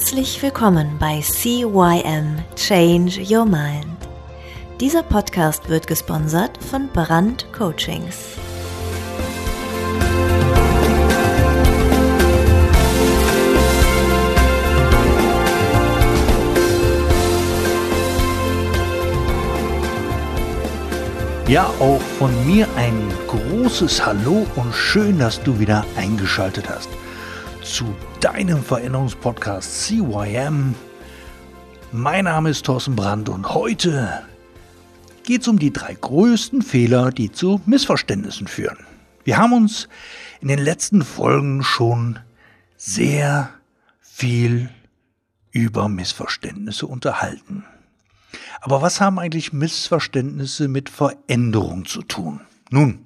Herzlich willkommen bei CYM Change Your Mind. Dieser Podcast wird gesponsert von Brand Coachings. Ja, auch von mir ein großes Hallo und schön, dass du wieder eingeschaltet hast zu deinem Veränderungspodcast CYM. Mein Name ist Thorsten Brandt und heute geht es um die drei größten Fehler, die zu Missverständnissen führen. Wir haben uns in den letzten Folgen schon sehr viel über Missverständnisse unterhalten. Aber was haben eigentlich Missverständnisse mit Veränderung zu tun? Nun,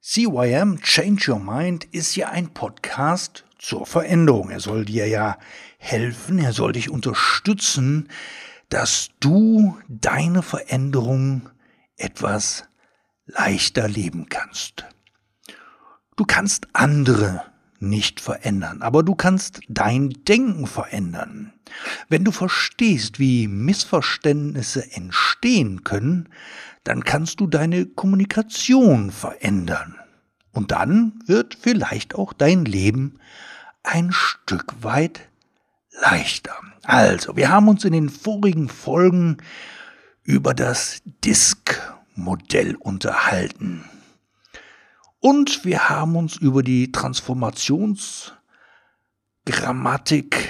CYM Change Your Mind ist ja ein Podcast zur Veränderung. Er soll dir ja helfen, er soll dich unterstützen, dass du deine Veränderung etwas leichter leben kannst. Du kannst andere nicht verändern, aber du kannst dein Denken verändern. Wenn du verstehst, wie Missverständnisse entstehen können, dann kannst du deine Kommunikation verändern. Und dann wird vielleicht auch dein Leben ein Stück weit leichter. Also, wir haben uns in den vorigen Folgen über das Disk-Modell unterhalten. Und wir haben uns über die Transformationsgrammatik,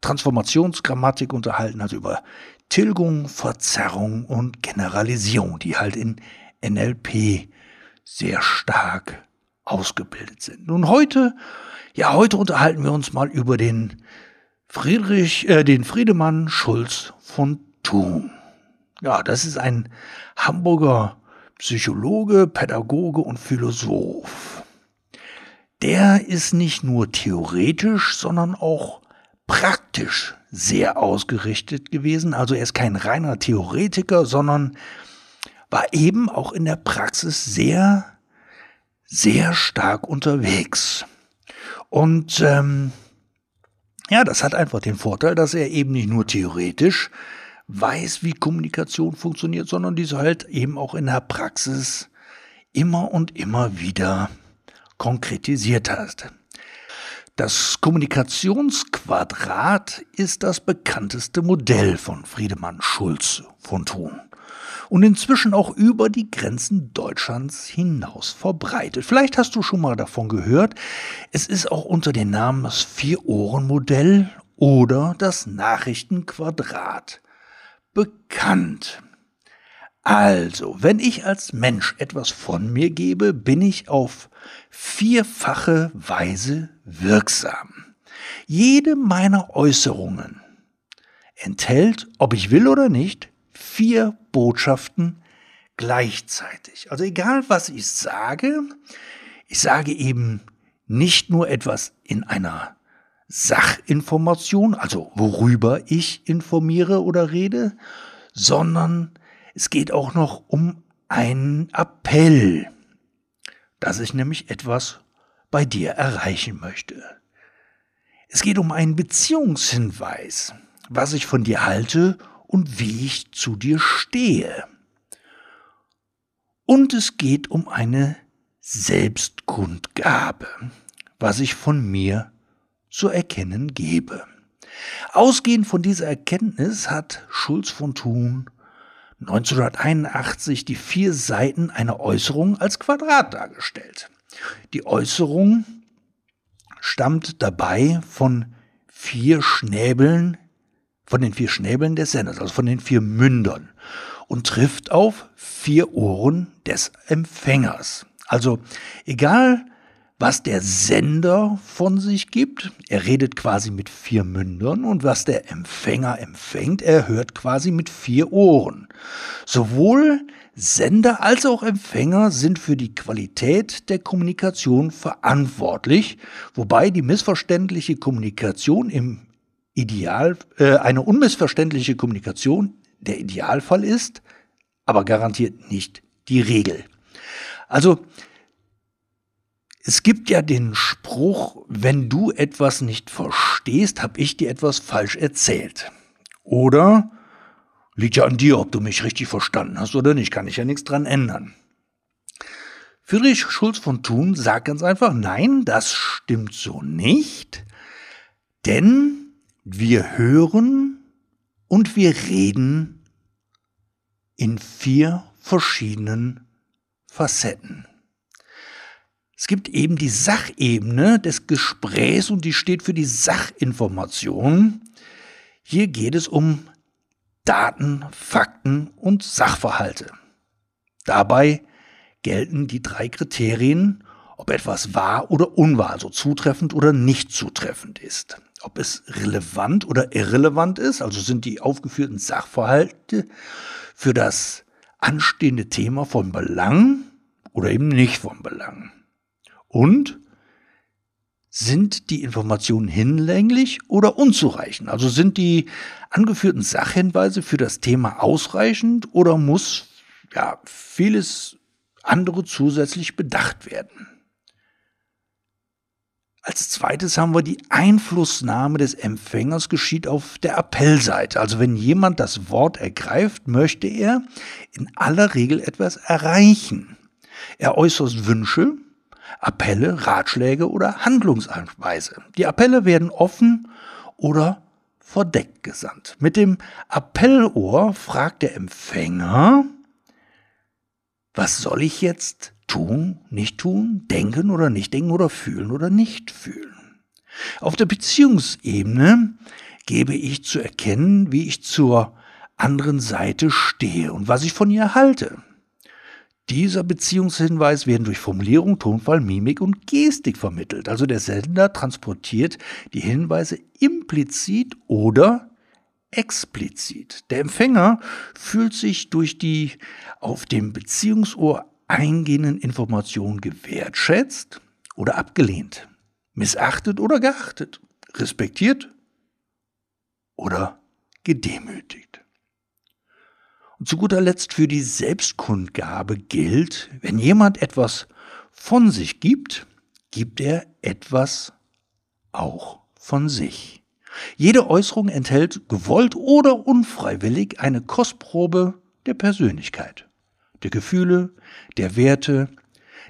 Transformationsgrammatik unterhalten, also über Tilgung, Verzerrung und Generalisierung, die halt in NLP sehr stark ausgebildet sind. Nun heute ja, heute unterhalten wir uns mal über den Friedrich, äh, den Friedemann Schulz von Thun. Ja, das ist ein Hamburger Psychologe, Pädagoge und Philosoph. Der ist nicht nur theoretisch, sondern auch praktisch sehr ausgerichtet gewesen. Also er ist kein reiner Theoretiker, sondern war eben auch in der Praxis sehr, sehr stark unterwegs. Und ähm, ja, das hat einfach den Vorteil, dass er eben nicht nur theoretisch weiß, wie Kommunikation funktioniert, sondern diese halt eben auch in der Praxis immer und immer wieder konkretisiert hat. Das Kommunikationsquadrat ist das bekannteste Modell von Friedemann Schulz von Thun und inzwischen auch über die Grenzen Deutschlands hinaus verbreitet. Vielleicht hast du schon mal davon gehört. Es ist auch unter dem Namen das Vier-Ohren-Modell oder das Nachrichtenquadrat bekannt. Also, wenn ich als Mensch etwas von mir gebe, bin ich auf vierfache Weise wirksam. Jede meiner Äußerungen enthält, ob ich will oder nicht, vier Botschaften gleichzeitig. Also egal, was ich sage, ich sage eben nicht nur etwas in einer Sachinformation, also worüber ich informiere oder rede, sondern es geht auch noch um einen Appell, dass ich nämlich etwas bei dir erreichen möchte. Es geht um einen Beziehungshinweis, was ich von dir halte und wie ich zu dir stehe. Und es geht um eine Selbstkundgabe, was ich von mir zu erkennen gebe. Ausgehend von dieser Erkenntnis hat Schulz von Thun 1981 die vier Seiten einer Äußerung als Quadrat dargestellt. Die Äußerung stammt dabei von vier Schnäbeln von den vier Schnäbeln des Senders, also von den vier Mündern und trifft auf vier Ohren des Empfängers. Also egal, was der Sender von sich gibt, er redet quasi mit vier Mündern und was der Empfänger empfängt, er hört quasi mit vier Ohren. Sowohl Sender als auch Empfänger sind für die Qualität der Kommunikation verantwortlich, wobei die missverständliche Kommunikation im Ideal, äh, eine unmissverständliche Kommunikation der Idealfall ist, aber garantiert nicht die Regel. Also Es gibt ja den Spruch, wenn du etwas nicht verstehst, habe ich dir etwas falsch erzählt. Oder liegt ja an dir, ob du mich richtig verstanden hast oder nicht, kann ich ja nichts dran ändern. Friedrich Schulz von Thun sagt ganz einfach, nein, das stimmt so nicht, denn wir hören und wir reden in vier verschiedenen Facetten. Es gibt eben die Sachebene des Gesprächs und die steht für die Sachinformation. Hier geht es um Daten, Fakten und Sachverhalte. Dabei gelten die drei Kriterien, ob etwas wahr oder unwahr, also zutreffend oder nicht zutreffend ist. Ob es relevant oder irrelevant ist, also sind die aufgeführten Sachverhalte für das anstehende Thema von Belang oder eben nicht von Belang. Und sind die Informationen hinlänglich oder unzureichend? Also sind die angeführten Sachhinweise für das Thema ausreichend oder muss ja vieles andere zusätzlich bedacht werden? Als zweites haben wir die Einflussnahme des Empfängers geschieht auf der Appellseite. Also wenn jemand das Wort ergreift, möchte er in aller Regel etwas erreichen. Er äußert Wünsche, Appelle, Ratschläge oder Handlungsanweise. Die Appelle werden offen oder verdeckt gesandt. Mit dem Appellohr fragt der Empfänger, was soll ich jetzt tun, nicht tun, denken oder nicht denken oder fühlen oder nicht fühlen. Auf der Beziehungsebene gebe ich zu erkennen, wie ich zur anderen Seite stehe und was ich von ihr halte. Dieser Beziehungshinweis werden durch Formulierung, Tonfall, Mimik und Gestik vermittelt. Also der Sender transportiert die Hinweise implizit oder explizit. Der Empfänger fühlt sich durch die auf dem Beziehungsohr eingehenden Informationen gewertschätzt oder abgelehnt, missachtet oder geachtet, respektiert oder gedemütigt. Und zu guter Letzt für die Selbstkundgabe gilt, wenn jemand etwas von sich gibt, gibt er etwas auch von sich. Jede Äußerung enthält gewollt oder unfreiwillig eine Kostprobe der Persönlichkeit, der Gefühle, der Werte,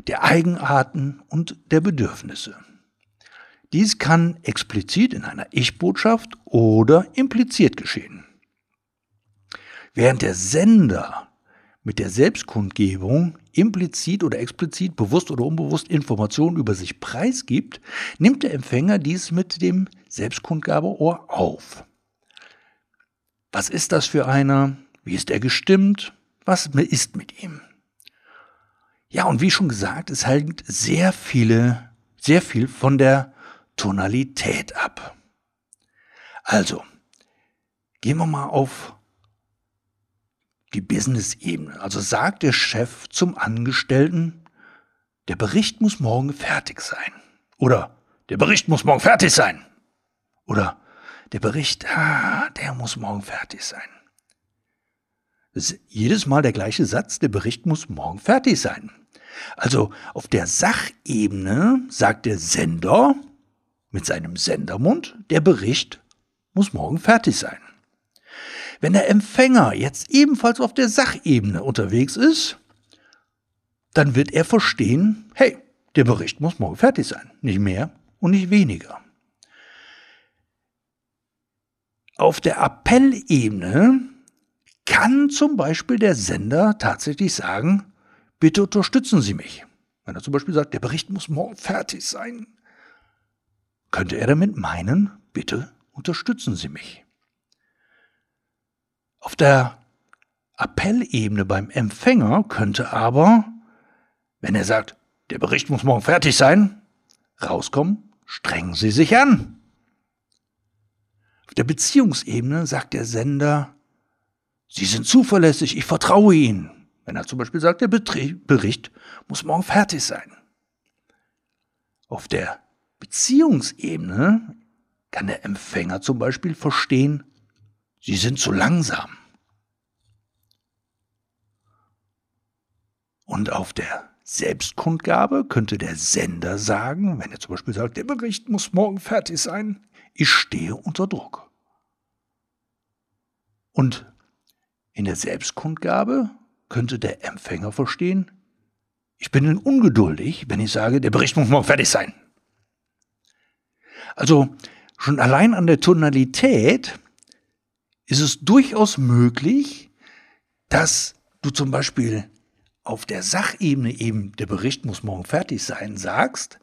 der Eigenarten und der Bedürfnisse. Dies kann explizit in einer Ich-Botschaft oder impliziert geschehen. Während der Sender mit der Selbstkundgebung implizit oder explizit, bewusst oder unbewusst Informationen über sich preisgibt, nimmt der Empfänger dies mit dem Selbstkundgabeohr auf. Was ist das für einer? Wie ist er gestimmt? Was ist mit ihm? Ja, und wie schon gesagt, es hängt sehr viele, sehr viel von der Tonalität ab. Also, gehen wir mal auf die Business-Ebene. Also sagt der Chef zum Angestellten, der Bericht muss morgen fertig sein. Oder der Bericht muss morgen fertig sein. Oder der Bericht, ah, der muss morgen fertig sein. Jedes Mal der gleiche Satz, der Bericht muss morgen fertig sein. Also auf der Sachebene sagt der Sender mit seinem Sendermund, der Bericht muss morgen fertig sein. Wenn der Empfänger jetzt ebenfalls auf der Sachebene unterwegs ist, dann wird er verstehen, hey, der Bericht muss morgen fertig sein, nicht mehr und nicht weniger. Auf der Appellebene kann zum Beispiel der Sender tatsächlich sagen, bitte unterstützen Sie mich. Wenn er zum Beispiel sagt, der Bericht muss morgen fertig sein, könnte er damit meinen, bitte unterstützen Sie mich. Auf der Appellebene beim Empfänger könnte aber, wenn er sagt, der Bericht muss morgen fertig sein, rauskommen, strengen Sie sich an. Auf der Beziehungsebene sagt der Sender, Sie sind zuverlässig, ich vertraue Ihnen. Wenn er zum Beispiel sagt, der Bericht muss morgen fertig sein. Auf der Beziehungsebene kann der Empfänger zum Beispiel verstehen, Sie sind zu langsam. Und auf der Selbstkundgabe könnte der Sender sagen, wenn er zum Beispiel sagt, der Bericht muss morgen fertig sein, ich stehe unter Druck. Und in der Selbstkundgabe könnte der Empfänger verstehen, ich bin ungeduldig, wenn ich sage, der Bericht muss morgen fertig sein. Also schon allein an der Tonalität ist es durchaus möglich, dass du zum Beispiel auf der Sachebene eben, der Bericht muss morgen fertig sein, sagst,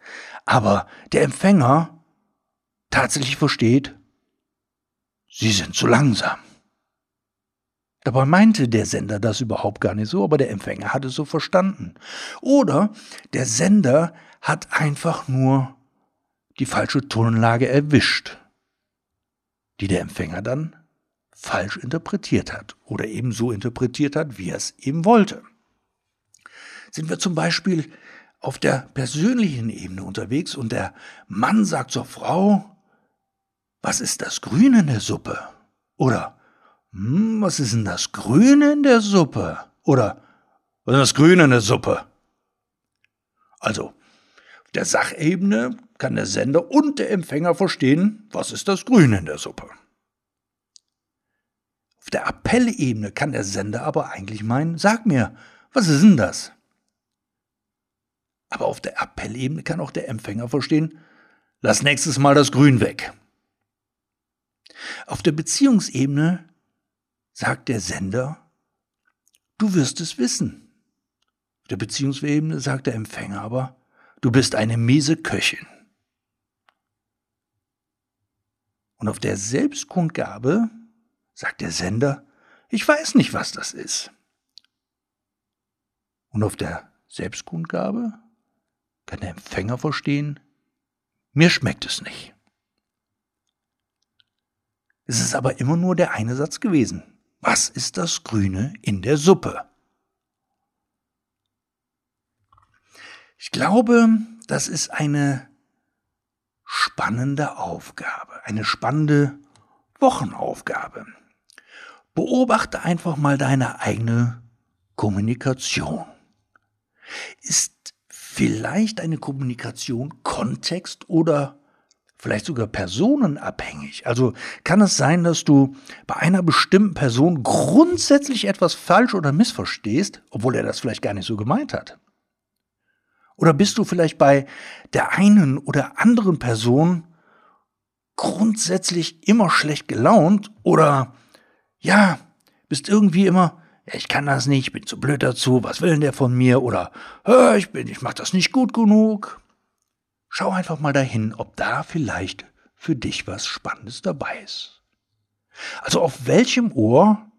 aber der Empfänger tatsächlich versteht, sie sind zu langsam. Dabei meinte der Sender das überhaupt gar nicht so, aber der Empfänger hat es so verstanden. Oder der Sender hat einfach nur die falsche Tonlage erwischt, die der Empfänger dann falsch interpretiert hat oder eben so interpretiert hat, wie er es eben wollte. Sind wir zum Beispiel auf der persönlichen Ebene unterwegs und der Mann sagt zur Frau, was ist das Grüne in der Suppe? Oder, hm, was ist denn das Grüne in der Suppe? Oder, was ist das Grüne in der Suppe? Also, auf der Sachebene kann der Sender und der Empfänger verstehen, was ist das Grüne in der Suppe. Auf der Appellebene kann der Sender aber eigentlich meinen, sag mir, was ist denn das? Aber auf der Appellebene kann auch der Empfänger verstehen, lass nächstes Mal das Grün weg. Auf der Beziehungsebene sagt der Sender, du wirst es wissen. Auf der Beziehungsebene sagt der Empfänger aber, du bist eine miese Köchin. Und auf der Selbstkundgabe sagt der Sender, ich weiß nicht, was das ist. Und auf der Selbstkundgabe kann der Empfänger verstehen, mir schmeckt es nicht. Es ist aber immer nur der eine Satz gewesen. Was ist das Grüne in der Suppe? Ich glaube, das ist eine spannende Aufgabe, eine spannende Wochenaufgabe. Beobachte einfach mal deine eigene Kommunikation. Ist vielleicht eine Kommunikation kontext- oder vielleicht sogar personenabhängig. Also kann es sein, dass du bei einer bestimmten Person grundsätzlich etwas falsch oder missverstehst, obwohl er das vielleicht gar nicht so gemeint hat. Oder bist du vielleicht bei der einen oder anderen Person grundsätzlich immer schlecht gelaunt oder ja, bist irgendwie immer, ich kann das nicht, ich bin zu blöd dazu, was will denn der von mir oder ich bin, ich mach das nicht gut genug. Schau einfach mal dahin, ob da vielleicht für dich was Spannendes dabei ist. Also auf welchem Ohr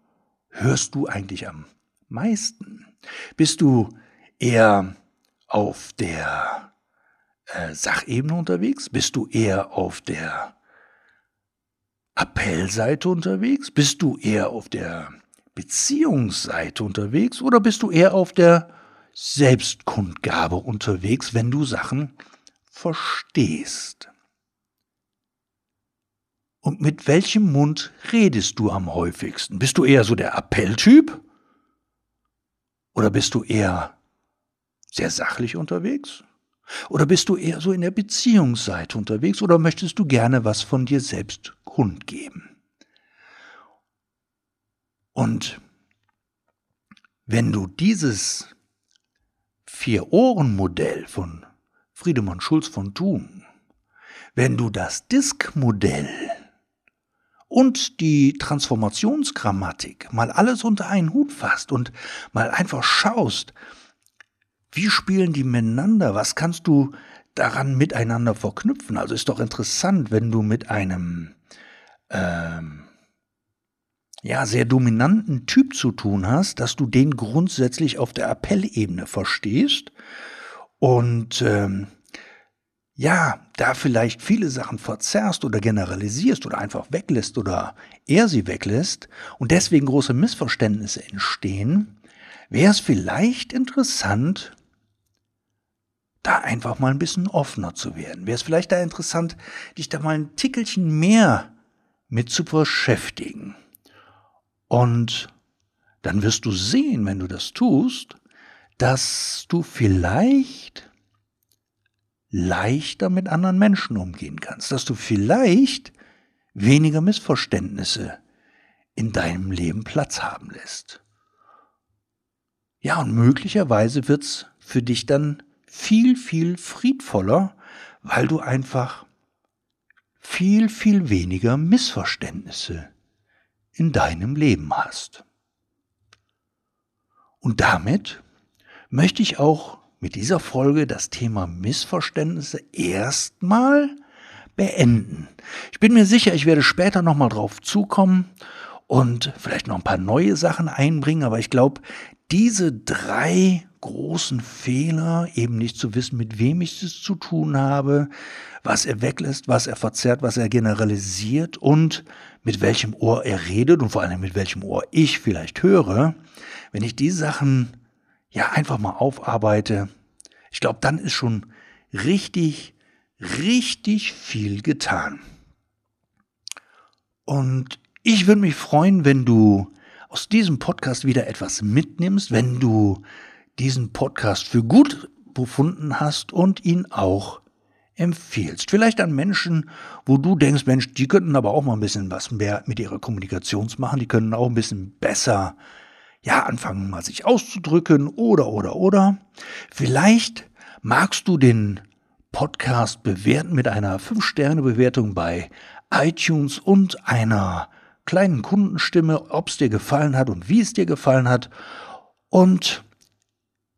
hörst du eigentlich am meisten? Bist du eher auf der äh, Sachebene unterwegs? Bist du eher auf der Appellseite unterwegs? Bist du eher auf der Beziehungsseite unterwegs oder bist du eher auf der Selbstkundgabe unterwegs, wenn du Sachen verstehst. Und mit welchem Mund redest du am häufigsten? Bist du eher so der Appelltyp? Oder bist du eher sehr sachlich unterwegs? Oder bist du eher so in der Beziehungsseite unterwegs? Oder möchtest du gerne was von dir selbst kundgeben? Und wenn du dieses Vier-Ohren-Modell von Friedemann Schulz von Thun, wenn du das Disk-Modell und die Transformationsgrammatik mal alles unter einen Hut fasst und mal einfach schaust, wie spielen die miteinander, was kannst du daran miteinander verknüpfen. Also ist doch interessant, wenn du mit einem ähm, ja, sehr dominanten Typ zu tun hast, dass du den grundsätzlich auf der Appellebene verstehst und ähm, ja, da vielleicht viele Sachen verzerrst oder generalisierst oder einfach weglässt oder er sie weglässt und deswegen große Missverständnisse entstehen, wäre es vielleicht interessant, da einfach mal ein bisschen offener zu werden. Wäre es vielleicht da interessant, dich da mal ein Tickelchen mehr mit zu beschäftigen. Und dann wirst du sehen, wenn du das tust, dass du vielleicht leichter mit anderen Menschen umgehen kannst, dass du vielleicht weniger Missverständnisse in deinem Leben Platz haben lässt. Ja, und möglicherweise wird's für dich dann viel, viel friedvoller, weil du einfach viel, viel weniger Missverständnisse in deinem Leben hast. Und damit möchte ich auch mit dieser Folge das Thema Missverständnisse erstmal beenden. Ich bin mir sicher, ich werde später nochmal drauf zukommen und vielleicht noch ein paar neue Sachen einbringen, aber ich glaube, diese drei großen Fehler, eben nicht zu wissen, mit wem ich es zu tun habe, was er weglässt, was er verzerrt, was er generalisiert und mit welchem Ohr er redet und vor allem mit welchem Ohr ich vielleicht höre, wenn ich die Sachen ja einfach mal aufarbeite, ich glaube, dann ist schon richtig, richtig viel getan. Und ich würde mich freuen, wenn du aus diesem Podcast wieder etwas mitnimmst, wenn du diesen Podcast für gut befunden hast und ihn auch empfiehlst. Vielleicht an Menschen, wo du denkst, Mensch, die könnten aber auch mal ein bisschen was mehr mit ihrer Kommunikation machen, die können auch ein bisschen besser ja, anfangen mal sich auszudrücken oder, oder, oder. Vielleicht magst du den Podcast bewerten mit einer 5-Sterne-Bewertung bei iTunes und einer kleinen Kundenstimme, ob es dir gefallen hat und wie es dir gefallen hat. Und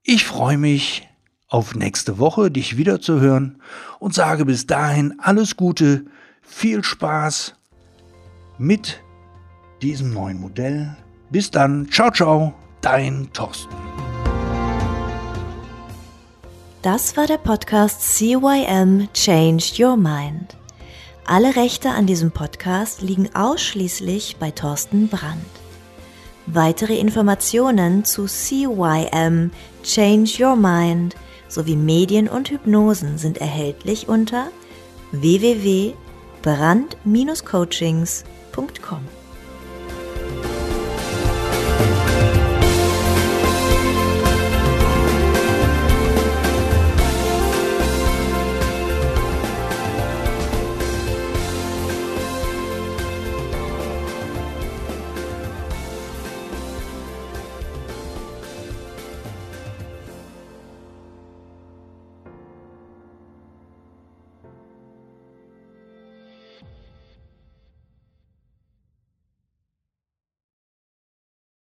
ich freue mich auf nächste Woche, dich wieder zu hören und sage bis dahin alles Gute, viel Spaß mit diesem neuen Modell bis dann, ciao, ciao, dein Thorsten. Das war der Podcast CYM Change Your Mind. Alle Rechte an diesem Podcast liegen ausschließlich bei Thorsten Brandt. Weitere Informationen zu CYM Change Your Mind sowie Medien und Hypnosen sind erhältlich unter www.brand-coachings.com.